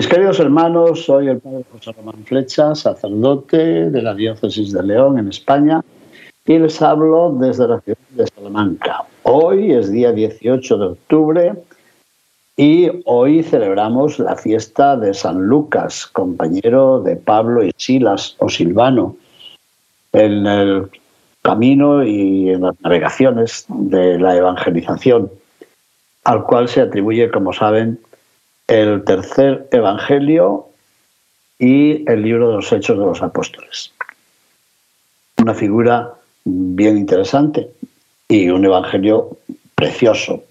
Mis queridos hermanos, soy el padre José Román Flecha, sacerdote de la diócesis de León en España, y les hablo desde la ciudad de Salamanca. Hoy es día 18 de octubre y hoy celebramos la fiesta de San Lucas, compañero de Pablo y Silas o Silvano, en el camino y en las navegaciones de la evangelización, al cual se atribuye, como saben, el tercer evangelio y el libro de los Hechos de los Apóstoles. Una figura bien interesante y un evangelio precioso.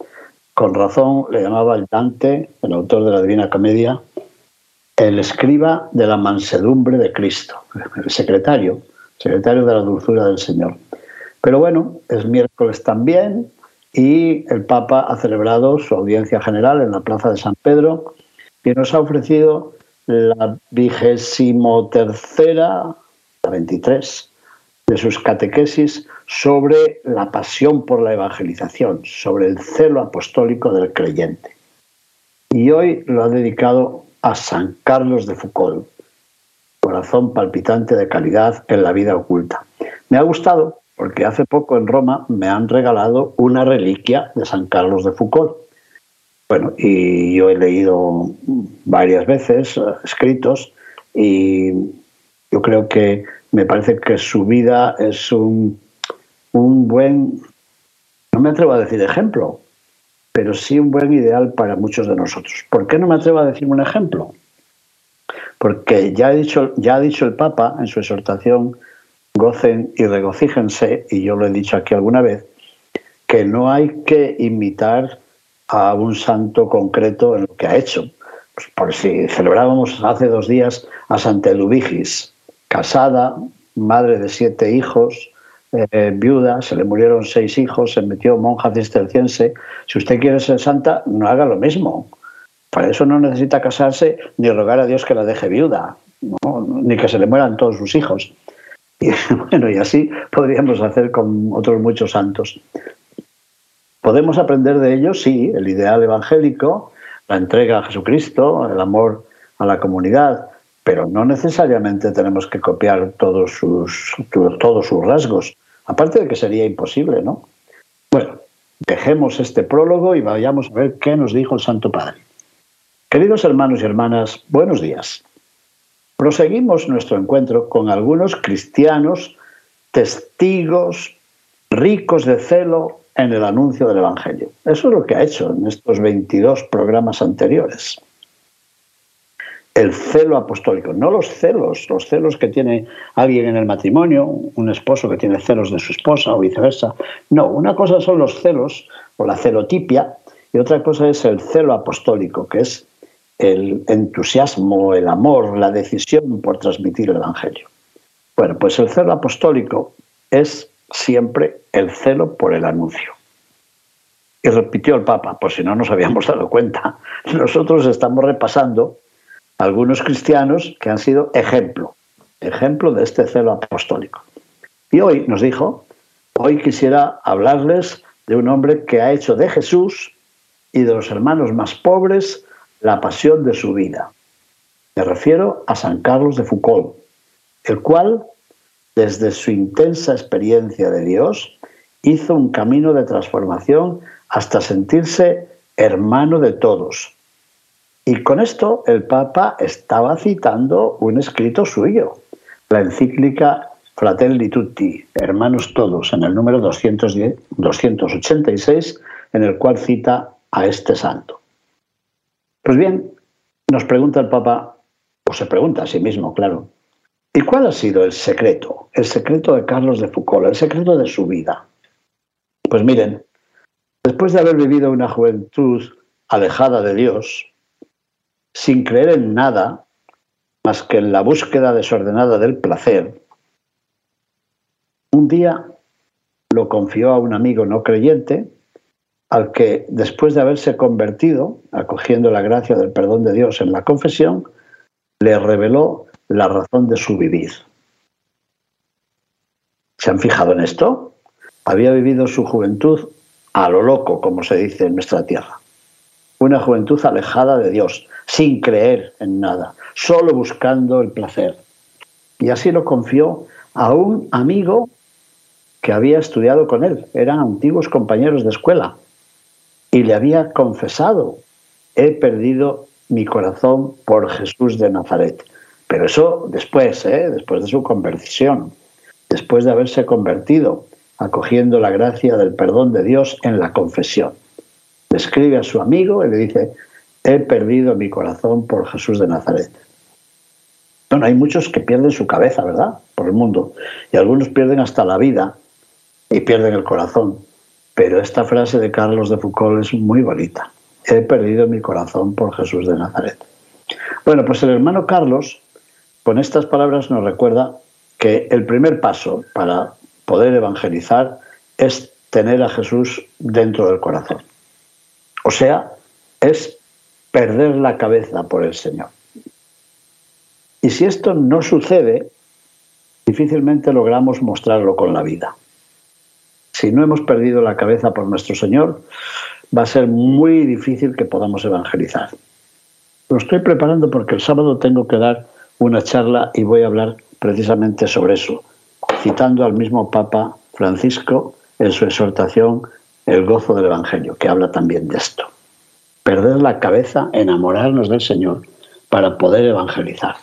Con razón le llamaba el Dante, el autor de la Divina Comedia, el escriba de la mansedumbre de Cristo, el secretario, secretario de la dulzura del Señor. Pero bueno, es miércoles también y el Papa ha celebrado su audiencia general en la Plaza de San Pedro y nos ha ofrecido la vigésimo tercera, la 23, de sus catequesis sobre la pasión por la evangelización, sobre el celo apostólico del creyente. Y hoy lo ha dedicado a San Carlos de Foucault, corazón palpitante de calidad en la vida oculta. Me ha gustado porque hace poco en Roma me han regalado una reliquia de San Carlos de Foucault. Bueno, y yo he leído varias veces eh, escritos y yo creo que me parece que su vida es un, un buen, no me atrevo a decir ejemplo, pero sí un buen ideal para muchos de nosotros. ¿Por qué no me atrevo a decir un ejemplo? Porque ya, he dicho, ya ha dicho el Papa en su exhortación, gocen y regocíjense, y yo lo he dicho aquí alguna vez, que no hay que imitar a un santo concreto en lo que ha hecho. Pues por si celebrábamos hace dos días a Santa Eduvigis, casada, madre de siete hijos, eh, viuda, se le murieron seis hijos, se metió monja cisterciense. Si usted quiere ser santa, no haga lo mismo. Para eso no necesita casarse ni rogar a Dios que la deje viuda, ni que se le mueran todos sus hijos. Y bueno, y así podríamos hacer con otros muchos santos. ¿Podemos aprender de ellos? Sí, el ideal evangélico, la entrega a Jesucristo, el amor a la comunidad, pero no necesariamente tenemos que copiar todos sus, todos sus rasgos, aparte de que sería imposible, ¿no? Bueno, dejemos este prólogo y vayamos a ver qué nos dijo el Santo Padre. Queridos hermanos y hermanas, buenos días. Proseguimos nuestro encuentro con algunos cristianos testigos ricos de celo en el anuncio del Evangelio. Eso es lo que ha hecho en estos 22 programas anteriores el celo apostólico, no los celos, los celos que tiene alguien en el matrimonio, un esposo que tiene celos de su esposa o viceversa. No, una cosa son los celos o la celotipia y otra cosa es el celo apostólico, que es el entusiasmo, el amor, la decisión por transmitir el Evangelio. Bueno, pues el celo apostólico es siempre el celo por el anuncio. Y repitió el Papa, por si no nos habíamos dado cuenta, nosotros estamos repasando algunos cristianos que han sido ejemplo, ejemplo de este celo apostólico. Y hoy nos dijo, hoy quisiera hablarles de un hombre que ha hecho de Jesús y de los hermanos más pobres la pasión de su vida. Me refiero a San Carlos de Foucault, el cual, desde su intensa experiencia de Dios, hizo un camino de transformación hasta sentirse hermano de todos, y con esto el Papa estaba citando un escrito suyo, la encíclica Fratelli Tutti, Hermanos Todos, en el número 210, 286, en el cual cita a este santo. Pues bien, nos pregunta el Papa, o se pregunta a sí mismo, claro, ¿y cuál ha sido el secreto? El secreto de Carlos de Foucault, el secreto de su vida. Pues miren, después de haber vivido una juventud alejada de Dios, sin creer en nada más que en la búsqueda desordenada del placer, un día lo confió a un amigo no creyente, al que después de haberse convertido, acogiendo la gracia del perdón de Dios en la confesión, le reveló la razón de su vivir. ¿Se han fijado en esto? Había vivido su juventud a lo loco, como se dice en nuestra tierra. Una juventud alejada de Dios, sin creer en nada, solo buscando el placer. Y así lo confió a un amigo que había estudiado con él, eran antiguos compañeros de escuela, y le había confesado, he perdido mi corazón por Jesús de Nazaret. Pero eso después, ¿eh? después de su conversión, después de haberse convertido, acogiendo la gracia del perdón de Dios en la confesión. Le escribe a su amigo y le dice, he perdido mi corazón por Jesús de Nazaret. Bueno, hay muchos que pierden su cabeza, ¿verdad? Por el mundo. Y algunos pierden hasta la vida y pierden el corazón. Pero esta frase de Carlos de Foucault es muy bonita. He perdido mi corazón por Jesús de Nazaret. Bueno, pues el hermano Carlos, con estas palabras nos recuerda que el primer paso para poder evangelizar es tener a Jesús dentro del corazón. O sea, es perder la cabeza por el Señor. Y si esto no sucede, difícilmente logramos mostrarlo con la vida. Si no hemos perdido la cabeza por nuestro Señor, va a ser muy difícil que podamos evangelizar. Lo estoy preparando porque el sábado tengo que dar una charla y voy a hablar precisamente sobre eso, citando al mismo Papa Francisco en su exhortación El gozo del Evangelio, que habla también de esto. Perder la cabeza, enamorarnos del Señor para poder evangelizar.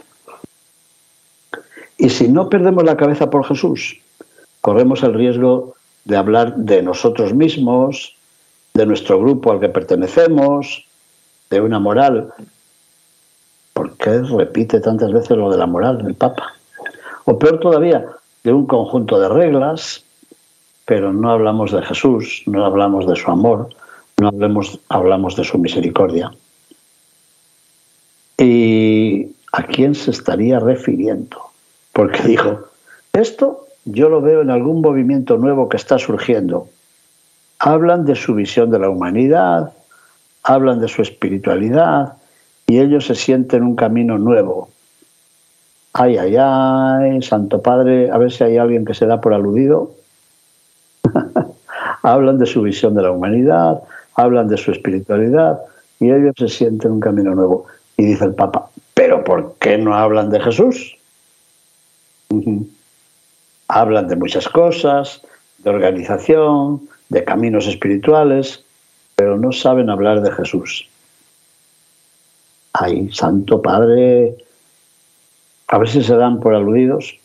Y si no perdemos la cabeza por Jesús, corremos el riesgo de hablar de nosotros mismos, de nuestro grupo al que pertenecemos, de una moral. ¿Por qué repite tantas veces lo de la moral el Papa? O peor todavía, de un conjunto de reglas, pero no hablamos de Jesús, no hablamos de su amor, no hablamos, hablamos de su misericordia. ¿Y a quién se estaría refiriendo? Porque dijo, esto yo lo veo en algún movimiento nuevo que está surgiendo. Hablan de su visión de la humanidad, hablan de su espiritualidad y ellos se sienten un camino nuevo. Ay, ay, ay, Santo Padre, a ver si hay alguien que se da por aludido. hablan de su visión de la humanidad, hablan de su espiritualidad y ellos se sienten un camino nuevo. Y dice el Papa, ¿pero por qué no hablan de Jesús? Hablan de muchas cosas, de organización, de caminos espirituales, pero no saben hablar de Jesús. Ay, Santo Padre, a ver si se dan por aludidos.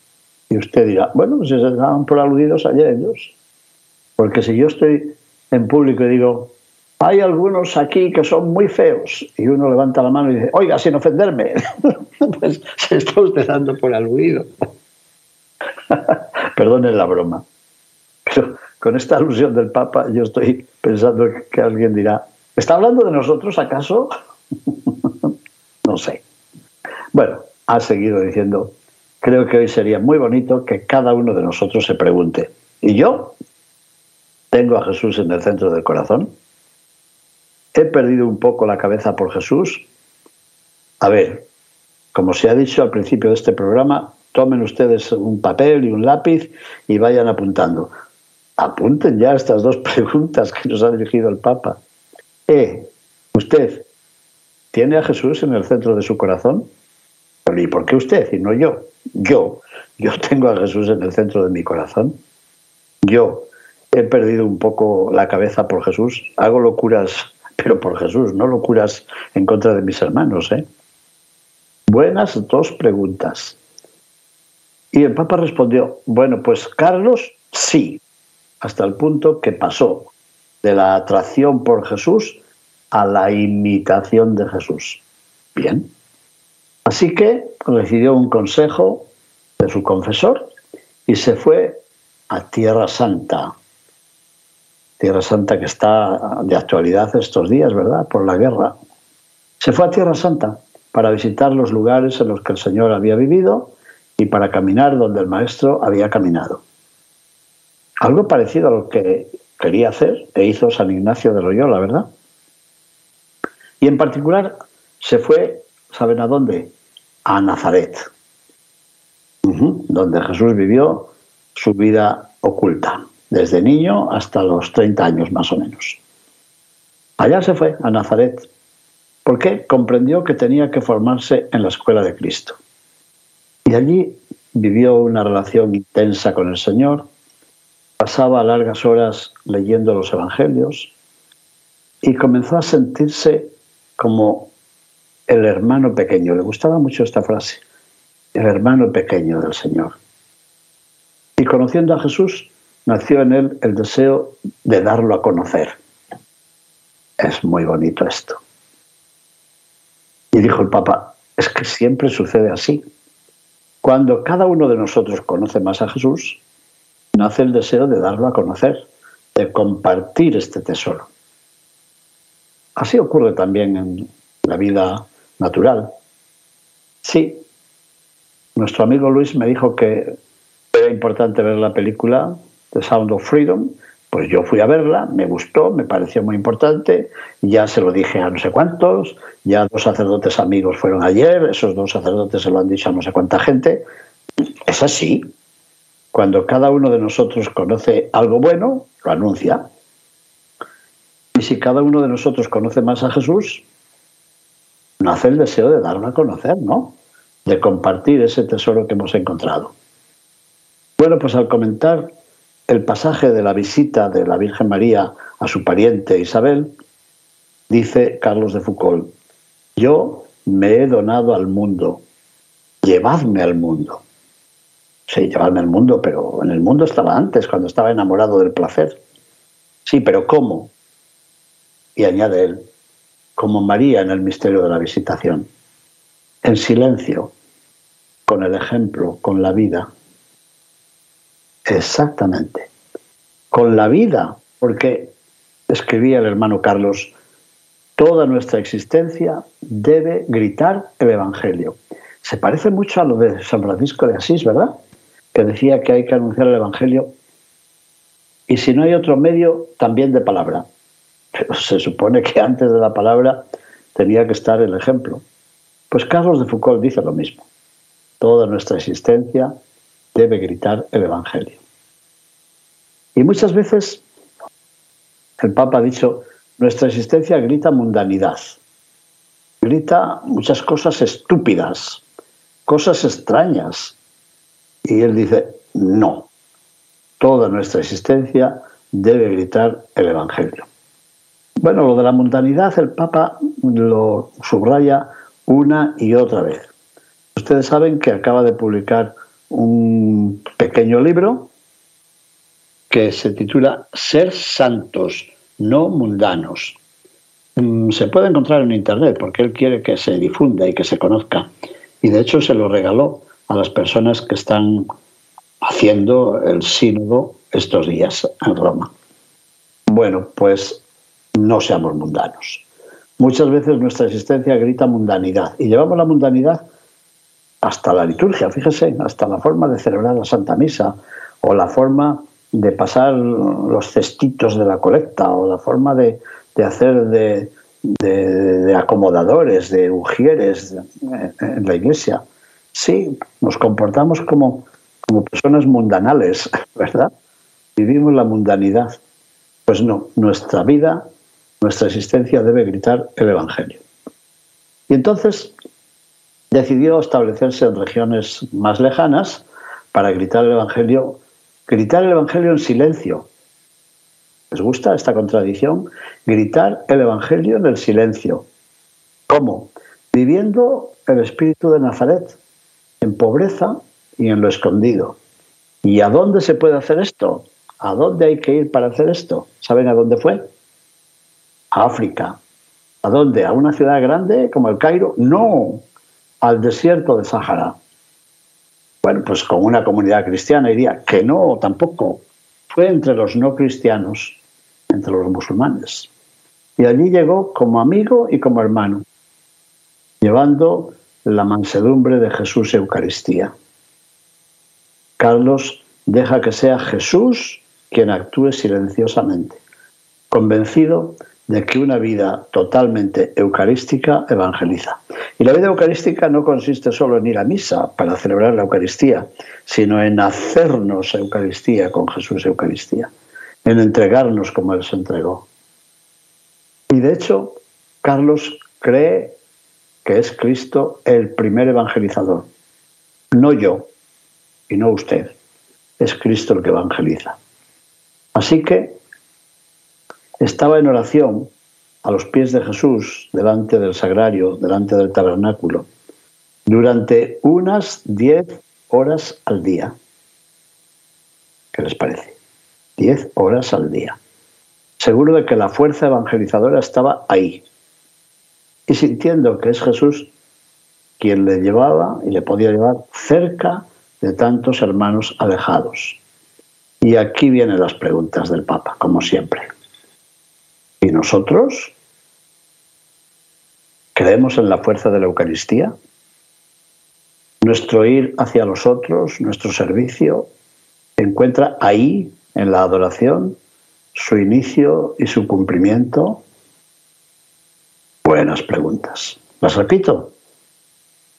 Y usted dirá, bueno, si se dan por aludidos, allá ellos. Porque si yo estoy en público y digo, hay algunos aquí que son muy feos, y uno levanta la mano y dice, oiga, sin ofenderme, pues se está usted dando por aludido. Perdonen la broma. Pero con esta alusión del Papa yo estoy pensando que alguien dirá, ¿está hablando de nosotros acaso? no sé. Bueno, ha seguido diciendo, creo que hoy sería muy bonito que cada uno de nosotros se pregunte, ¿y yo? ¿Tengo a Jesús en el centro del corazón? ¿He perdido un poco la cabeza por Jesús? A ver, como se ha dicho al principio de este programa, tomen ustedes un papel y un lápiz y vayan apuntando. Apunten ya estas dos preguntas que nos ha dirigido el Papa. ¿Eh? ¿Usted tiene a Jesús en el centro de su corazón? ¿Y por qué usted y no yo? Yo. Yo tengo a Jesús en el centro de mi corazón. Yo he perdido un poco la cabeza por Jesús. Hago locuras, pero por Jesús, no locuras en contra de mis hermanos. ¿eh? Buenas dos preguntas. Y el Papa respondió, bueno, pues Carlos sí, hasta el punto que pasó de la atracción por Jesús a la imitación de Jesús. Bien. Así que recibió un consejo de su confesor y se fue a Tierra Santa. Tierra Santa que está de actualidad estos días, ¿verdad? Por la guerra. Se fue a Tierra Santa para visitar los lugares en los que el Señor había vivido y para caminar donde el Maestro había caminado. Algo parecido a lo que quería hacer e hizo San Ignacio de Loyola, ¿verdad? Y en particular se fue, ¿saben a dónde? A Nazaret, donde Jesús vivió su vida oculta, desde niño hasta los 30 años más o menos. Allá se fue, a Nazaret, porque comprendió que tenía que formarse en la escuela de Cristo. Y allí vivió una relación intensa con el Señor, pasaba largas horas leyendo los Evangelios y comenzó a sentirse como el hermano pequeño. Le gustaba mucho esta frase, el hermano pequeño del Señor. Y conociendo a Jesús, nació en él el deseo de darlo a conocer. Es muy bonito esto. Y dijo el Papa, es que siempre sucede así. Cuando cada uno de nosotros conoce más a Jesús, nace el deseo de darlo a conocer, de compartir este tesoro. Así ocurre también en la vida natural. Sí, nuestro amigo Luis me dijo que era importante ver la película The Sound of Freedom, pues yo fui a verla, me gustó, me pareció muy importante, ya se lo dije a no sé cuántos, ya dos sacerdotes amigos fueron ayer, esos dos sacerdotes se lo han dicho a no sé cuánta gente. Es así. Cuando cada uno de nosotros conoce algo bueno, lo anuncia. Y si cada uno de nosotros conoce más a Jesús, nace el deseo de darlo a conocer, ¿no? De compartir ese tesoro que hemos encontrado. Bueno, pues al comentar el pasaje de la visita de la Virgen María a su pariente Isabel, dice Carlos de Foucault, yo me he donado al mundo, llevadme al mundo. Sí, llevadme al mundo, pero en el mundo estaba antes, cuando estaba enamorado del placer. Sí, pero ¿cómo? Y añade él, como María en el misterio de la visitación, en silencio, con el ejemplo, con la vida, Exactamente. Con la vida, porque escribía el hermano Carlos, toda nuestra existencia debe gritar el Evangelio. Se parece mucho a lo de San Francisco de Asís, ¿verdad? Que decía que hay que anunciar el Evangelio y si no hay otro medio, también de palabra. Pero se supone que antes de la palabra tenía que estar el ejemplo. Pues Carlos de Foucault dice lo mismo. Toda nuestra existencia debe gritar el Evangelio. Y muchas veces el Papa ha dicho, nuestra existencia grita mundanidad, grita muchas cosas estúpidas, cosas extrañas. Y él dice, no, toda nuestra existencia debe gritar el Evangelio. Bueno, lo de la mundanidad el Papa lo subraya una y otra vez. Ustedes saben que acaba de publicar un pequeño libro que se titula Ser santos, no mundanos. Mm, se puede encontrar en Internet porque él quiere que se difunda y que se conozca. Y de hecho se lo regaló a las personas que están haciendo el sínodo estos días en Roma. Bueno, pues no seamos mundanos. Muchas veces nuestra existencia grita mundanidad y llevamos la mundanidad hasta la liturgia, fíjese, hasta la forma de celebrar la Santa Misa, o la forma de pasar los cestitos de la colecta, o la forma de, hacer de, acomodadores, de ujieres en la iglesia. Sí, nos comportamos como, como personas mundanales, ¿verdad? Vivimos la mundanidad. Pues no, nuestra vida, nuestra existencia debe gritar el Evangelio. Y entonces decidió establecerse en regiones más lejanas para gritar el Evangelio, gritar el Evangelio en silencio. ¿Les gusta esta contradicción? Gritar el Evangelio en el silencio. ¿Cómo? Viviendo el espíritu de Nazaret, en pobreza y en lo escondido. ¿Y a dónde se puede hacer esto? ¿A dónde hay que ir para hacer esto? ¿Saben a dónde fue? A África. ¿A dónde? ¿A una ciudad grande como el Cairo? No, al desierto de Sáhara. Bueno, pues con una comunidad cristiana diría que no, tampoco. Fue entre los no cristianos entre los musulmanes. Y allí llegó como amigo y como hermano, llevando la mansedumbre de Jesús Eucaristía. Carlos deja que sea Jesús quien actúe silenciosamente, convencido de que una vida totalmente eucarística evangeliza. Y la vida eucarística no consiste solo en ir a misa para celebrar la Eucaristía, sino en hacernos Eucaristía con Jesús Eucaristía, en entregarnos como Él se entregó. Y de hecho, Carlos cree que es Cristo el primer evangelizador. No yo y no usted. Es Cristo el que evangeliza. Así que estaba en oración a los pies de Jesús, delante del sagrario, delante del tabernáculo, durante unas diez horas al día. ¿Qué les parece? Diez horas al día. Seguro de que la fuerza evangelizadora estaba ahí, y sintiendo que es Jesús quien le llevaba y le podía llevar cerca de tantos hermanos alejados. Y aquí vienen las preguntas del Papa, como siempre. ¿Y nosotros? ¿Creemos en la fuerza de la Eucaristía? Nuestro ir hacia los otros, nuestro servicio, encuentra ahí, en la adoración, su inicio y su cumplimiento Buenas preguntas. Las repito.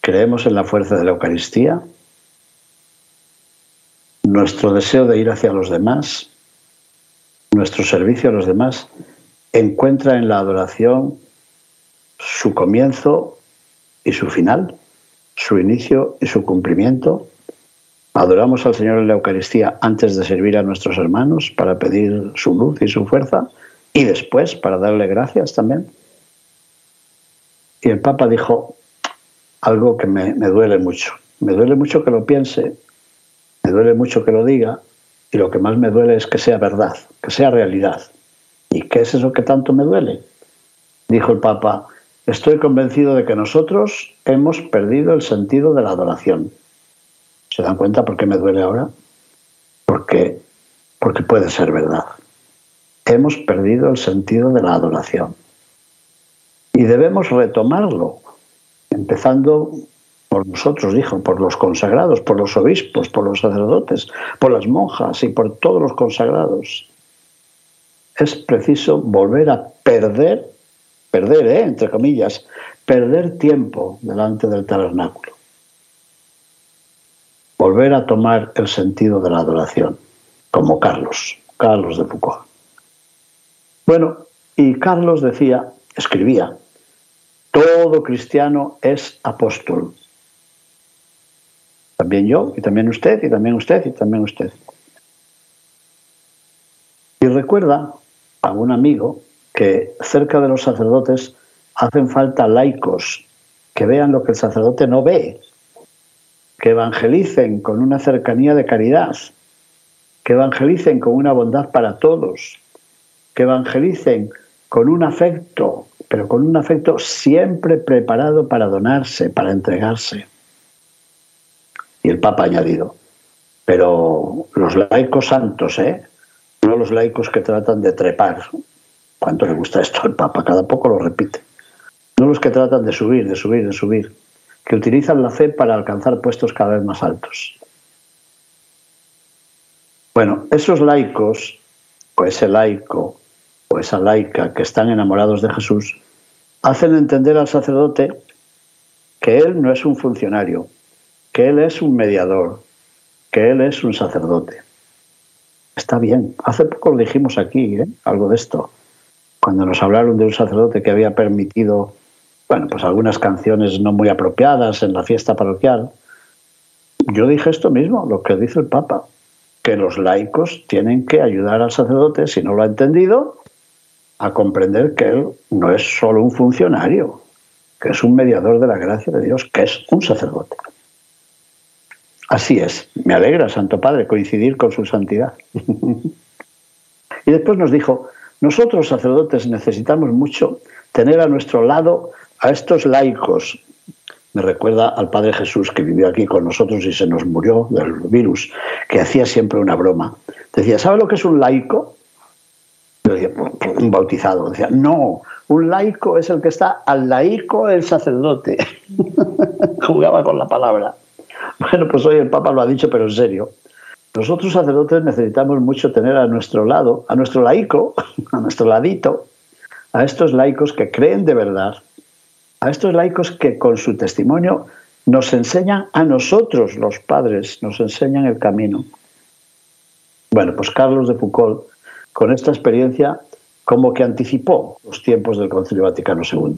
¿Creemos en la fuerza de la Eucaristía? Nuestro deseo de ir hacia los demás, nuestro servicio a los demás, encuentra en la adoración su comienzo y su final, su inicio y su cumplimiento. Adoramos al Señor en la Eucaristía antes de servir a nuestros hermanos para pedir su luz y su fuerza y después para darle gracias también. Y el Papa dijo algo que me, duele mucho. Me duele mucho que lo piense, me duele mucho que lo diga, y lo que más me duele es que sea verdad, que sea realidad. ¿Y qué es eso que tanto me duele? Dijo el Papa, estoy convencido de que nosotros hemos perdido el sentido de la adoración. ¿Se dan cuenta por qué me duele ahora? Porque, porque puede ser verdad. Hemos perdido el sentido de la adoración. Y debemos retomarlo, empezando por nosotros, dijo, por los consagrados, por los obispos, por los sacerdotes, por las monjas y por todos los consagrados. Es preciso volver a perder, perder, ¿eh? entre comillas, perder tiempo delante del tabernáculo. Volver a tomar el sentido de la adoración, como Carlos, Carlos de Foucault. Bueno, y Carlos decía, escribía, todo cristiano es apóstol. También yo, y también usted, y también usted, y también usted. Y recuerda a un amigo que cerca de los sacerdotes hacen falta laicos que vean lo que el sacerdote no ve, que evangelicen con una cercanía de caridad, que evangelicen con una bondad para todos, que evangelicen con un afecto pero con un afecto siempre preparado para donarse, para entregarse. Y el Papa ha añadido, pero los laicos santos, ¿eh? No los laicos que tratan de trepar. ¿Cuánto le gusta esto al Papa? Cada poco lo repite. No los que tratan de subir, de subir, de subir, que utilizan la fe para alcanzar puestos cada vez más altos. Bueno, esos laicos, o ese laico, o esa laica que están enamorados de Jesús, hacen entender al sacerdote que él no es un funcionario, que él es un mediador, que él es un sacerdote. Está bien. Hace poco dijimos aquí, ¿eh? algo de esto, cuando nos hablaron de un sacerdote que había permitido, bueno, pues algunas canciones no muy apropiadas en la fiesta parroquial. Yo dije esto mismo, lo que dice el Papa, que los laicos tienen que ayudar al sacerdote, si no lo ha entendido, a comprender que Él no es solo un funcionario, que es un mediador de la gracia de Dios, que es un sacerdote. Así es, me alegra, Santo Padre, coincidir con su santidad. y después nos dijo, nosotros sacerdotes necesitamos mucho tener a nuestro lado a estos laicos. Me recuerda al Padre Jesús que vivió aquí con nosotros y se nos murió del virus, que hacía siempre una broma. Decía, ¿sabe lo que es un laico? decía, un bautizado. Decía, no, un laico es el que está al laico el sacerdote. Jugaba con la palabra. Bueno, pues hoy el Papa lo ha dicho, pero en serio. Nosotros sacerdotes necesitamos mucho tener a nuestro lado, a nuestro laico, a nuestro ladito, a estos laicos que creen de verdad, a estos laicos que con su testimonio nos enseñan a nosotros, los padres, nos enseñan el camino. Bueno, pues Carlos de Foucault, con esta experiencia, como que anticipó los tiempos del Concilio Vaticano II,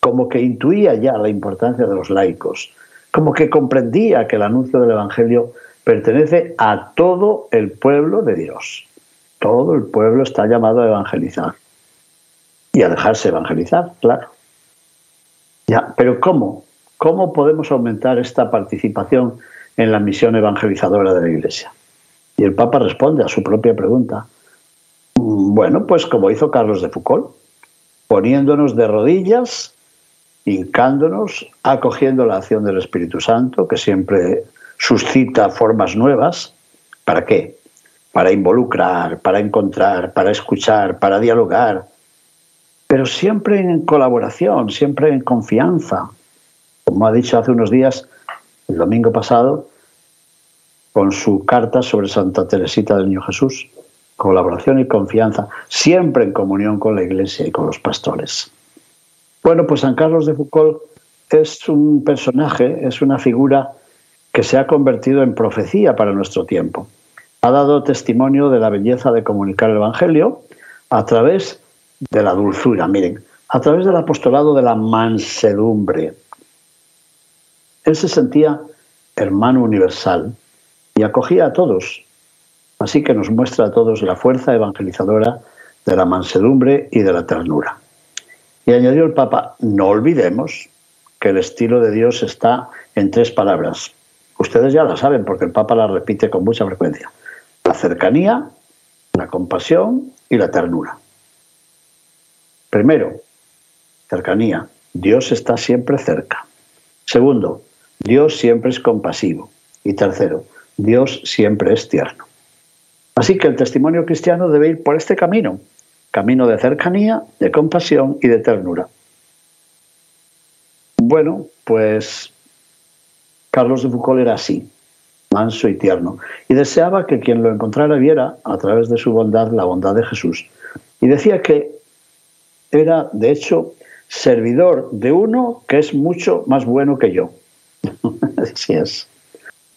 como que intuía ya la importancia de los laicos, como que comprendía que el anuncio del Evangelio pertenece a todo el pueblo de Dios. Todo el pueblo está llamado a evangelizar y a dejarse evangelizar, claro. Ya, pero ¿cómo? ¿Cómo podemos aumentar esta participación en la misión evangelizadora de la Iglesia? Y el Papa responde a su propia pregunta. Mm, bueno, pues como hizo Carlos de Foucault, poniéndonos de rodillas, hincándonos, acogiendo la acción del Espíritu Santo, que siempre suscita formas nuevas. ¿Para qué? Para involucrar, para encontrar, para escuchar, para dialogar, pero siempre en colaboración, siempre en confianza. Como ha dicho hace unos días, el domingo pasado, con su carta sobre Santa Teresita del Niño Jesús, colaboración y confianza, siempre en comunión con la Iglesia y con los pastores. Bueno, pues San Carlos de Foucault es un personaje, es una figura que se ha convertido en profecía para nuestro tiempo. Ha dado testimonio de la belleza de comunicar el Evangelio a través de la dulzura, miren, a través del apostolado de la mansedumbre. Él se sentía hermano universal y acogía a todos, así que nos muestra a todos la fuerza evangelizadora de la mansedumbre y de la ternura. Y añadió el Papa, no olvidemos que el estilo de Dios está en tres palabras. Ustedes ya la saben porque el Papa la repite con mucha frecuencia. La cercanía, la compasión y la ternura. Primero, cercanía. Dios está siempre cerca. Segundo, Dios siempre es compasivo. Y tercero, Dios siempre es tierno. Así que el testimonio cristiano debe ir por este camino, camino de cercanía, de compasión y de ternura. Bueno, pues Carlos de Foucault era así, manso y tierno, y deseaba que quien lo encontrara viera, a través de su bondad, la bondad de Jesús. Y decía que era, de hecho, servidor de uno que es mucho más bueno que yo. Así es.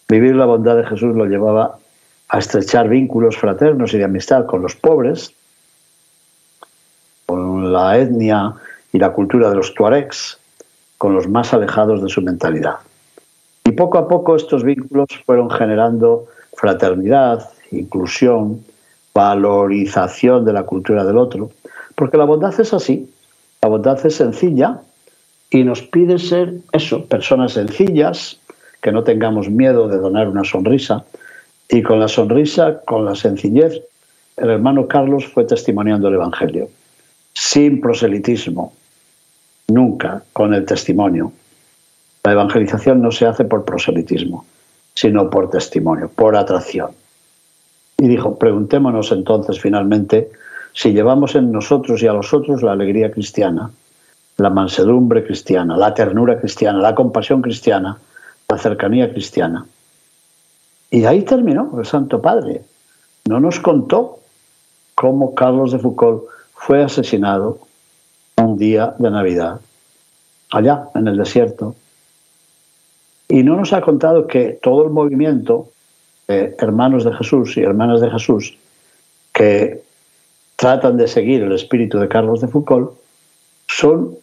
Vivir la bondad de Jesús lo llevaba a estrechar vínculos fraternos y de amistad con los pobres, la etnia y la cultura de los tuaregs, con los más alejados de su mentalidad. Y poco a poco estos vínculos fueron generando fraternidad, inclusión, valorización de la cultura del otro, porque la bondad es así, la bondad es sencilla y nos pide ser eso, personas sencillas, que no tengamos miedo de donar una sonrisa. Y con la sonrisa, con la sencillez, el hermano Carlos fue testimoniando el Evangelio, sin proselitismo, nunca con el testimonio. La evangelización no se hace por proselitismo, sino por testimonio, por atracción. Y dijo, preguntémonos entonces finalmente si llevamos en nosotros y a los otros la alegría cristiana, la mansedumbre cristiana, la ternura cristiana, la compasión cristiana, la cercanía cristiana. Y ahí terminó el Santo Padre. No nos contó cómo Carlos de Foucault fue asesinado un día de Navidad, allá en el desierto. Y no nos ha contado que todo el movimiento de hermanos de Jesús y hermanas de Jesús que tratan de seguir el espíritu de Carlos de Foucault son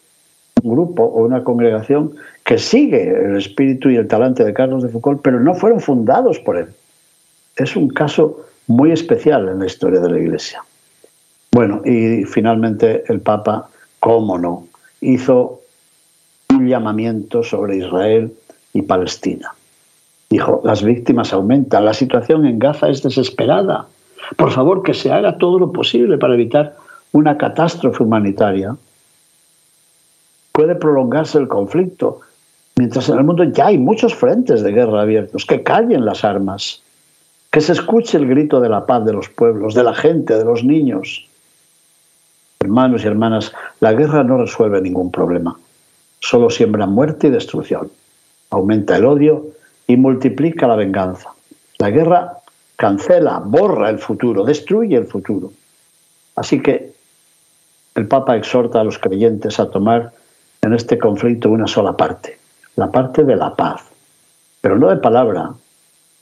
un grupo o una congregación que sigue el espíritu y el talante de Carlos de Foucault, pero no fueron fundados por él. Es un caso muy especial en la historia de la Iglesia. Bueno, y finalmente el Papa, cómo no, hizo un llamamiento sobre Israel y Palestina. Dijo, las víctimas aumentan, la situación en Gaza es desesperada, por favor, que se haga todo lo posible para evitar una catástrofe humanitaria. Puede prolongarse el conflicto, mientras en el mundo ya hay muchos frentes de guerra abiertos. Que callen las armas, que se escuche el grito de la paz de los pueblos, de la gente, de los niños. Hermanos y hermanas, la guerra no resuelve ningún problema, solo siembra muerte y destrucción, aumenta el odio y multiplica la venganza. La guerra cancela, borra el futuro, destruye el futuro. Así que el Papa exhorta a los creyentes a tomar en este conflicto una sola parte, la parte de la paz, pero no de palabra,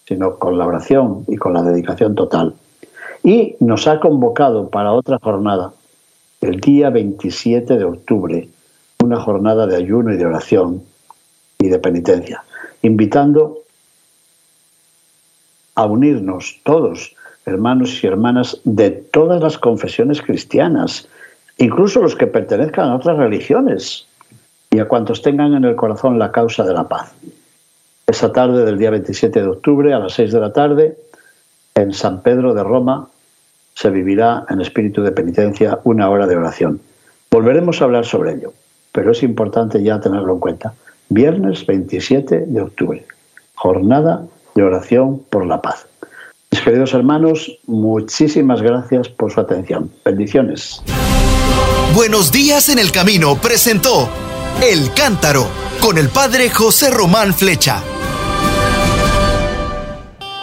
sino con la oración y con la dedicación total. Y nos ha convocado para otra jornada, el día 27 de octubre, una jornada de ayuno y de oración y de penitencia, invitando a unirnos todos, hermanos y hermanas de todas las confesiones cristianas, incluso los que pertenezcan a otras religiones, y a cuantos tengan en el corazón la causa de la paz. Esa tarde del día 27 de octubre, a las 6 de la tarde, en San Pedro de Roma, se vivirá en espíritu de penitencia una hora de oración. Volveremos a hablar sobre ello, pero es importante ya tenerlo en cuenta. Viernes 27 de octubre, jornada de oración por la paz. Mis queridos hermanos, muchísimas gracias por su atención. Bendiciones. Buenos días en el camino presentó El Cántaro con el padre José Román Flecha.